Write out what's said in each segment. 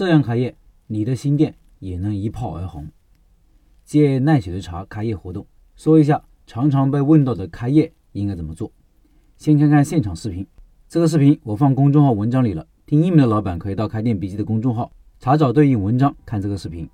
这样开业，你的新店也能一炮而红。借奈雪的茶开业活动，说一下常常被问到的开业应该怎么做。先看看现场视频，这个视频我放公众号文章里了，听音频的老板可以到开店笔记的公众号查找对应文章看这个视频。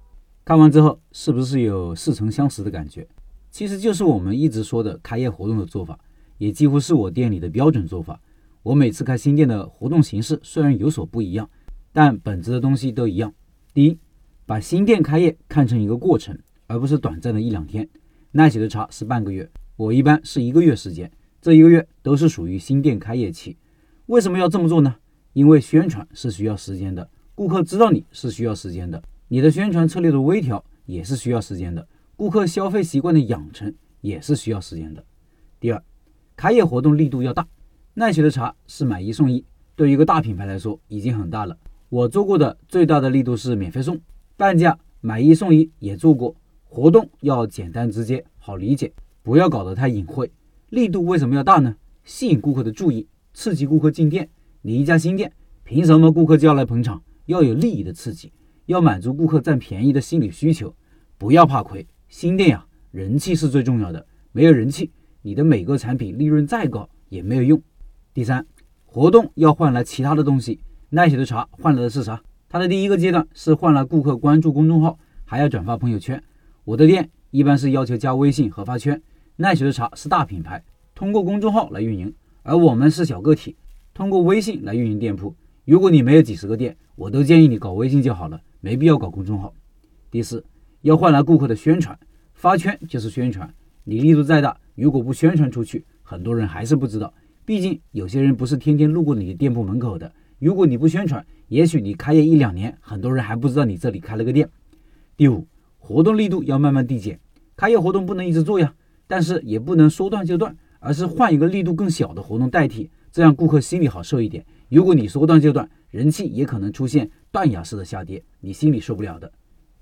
看完之后，是不是有似曾相识的感觉？其实就是我们一直说的开业活动的做法，也几乎是我店里的标准做法。我每次开新店的活动形式虽然有所不一样，但本质的东西都一样。第一，把新店开业看成一个过程，而不是短暂的一两天。奈雪的茶是半个月，我一般是一个月时间，这一个月都是属于新店开业期。为什么要这么做呢？因为宣传是需要时间的，顾客知道你是需要时间的。你的宣传策略的微调也是需要时间的，顾客消费习惯的养成也是需要时间的。第二，开业活动力度要大。奈雪的茶是买一送一，对于一个大品牌来说已经很大了。我做过的最大的力度是免费送，半价买一送一也做过。活动要简单直接，好理解，不要搞得太隐晦。力度为什么要大呢？吸引顾客的注意，刺激顾客进店。你一家新店，凭什么顾客就要来捧场？要有利益的刺激。要满足顾客占便宜的心理需求，不要怕亏。新店呀，人气是最重要的，没有人气，你的每个产品利润再高也没有用。第三，活动要换来其他的东西。奈雪的茶换来的是啥？它的第一个阶段是换来顾客关注公众号，还要转发朋友圈。我的店一般是要求加微信和发圈。奈雪的茶是大品牌，通过公众号来运营，而我们是小个体，通过微信来运营店铺。如果你没有几十个店，我都建议你搞微信就好了。没必要搞公众号。第四，要换来顾客的宣传，发圈就是宣传。你力度再大，如果不宣传出去，很多人还是不知道。毕竟有些人不是天天路过你的店铺门口的。如果你不宣传，也许你开业一两年，很多人还不知道你这里开了个店。第五，活动力度要慢慢递减。开业活动不能一直做呀，但是也不能说断就断，而是换一个力度更小的活动代替，这样顾客心里好受一点。如果你说断就断，人气也可能出现断崖式的下跌，你心里受不了的。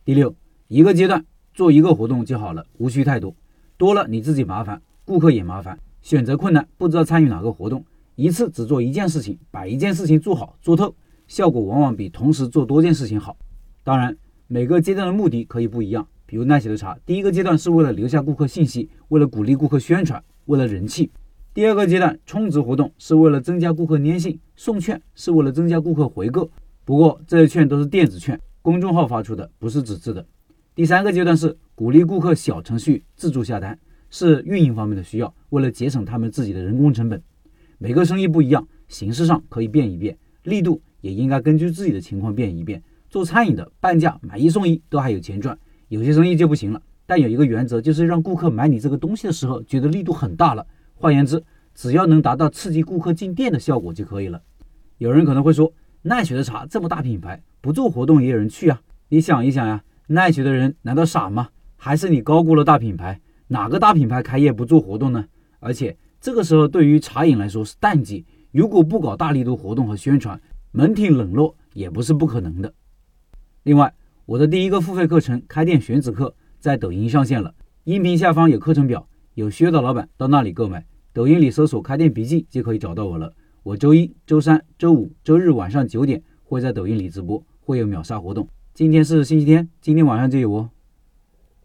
第六，一个阶段做一个活动就好了，无需太多，多了你自己麻烦，顾客也麻烦，选择困难，不知道参与哪个活动，一次只做一件事情，把一件事情做好做透，效果往往比同时做多件事情好。当然，每个阶段的目的可以不一样，比如奈雪的茶，第一个阶段是为了留下顾客信息，为了鼓励顾客宣传，为了人气。第二个阶段充值活动是为了增加顾客粘性，送券是为了增加顾客回购。不过这些券都是电子券，公众号发出的，不是纸质的。第三个阶段是鼓励顾客小程序自助下单，是运营方面的需要，为了节省他们自己的人工成本。每个生意不一样，形式上可以变一变，力度也应该根据自己的情况变一变。做餐饮的半价买一送一都还有钱赚，有些生意就不行了。但有一个原则，就是让顾客买你这个东西的时候觉得力度很大了。换言之，只要能达到刺激顾客进店的效果就可以了。有人可能会说，奈雪的茶这么大品牌，不做活动也有人去啊？你想一想呀，奈雪的人难道傻吗？还是你高估了大品牌？哪个大品牌开业不做活动呢？而且这个时候对于茶饮来说是淡季，如果不搞大力度活动和宣传，门庭冷落也不是不可能的。另外，我的第一个付费课程《开店选址课》在抖音上线了，音频下方有课程表。有需要的老板到那里购买，抖音里搜索“开店笔记”就可以找到我了。我周一、周三、周五、周日晚上九点会在抖音里直播，会有秒杀活动。今天是星期天，今天晚上就有哦。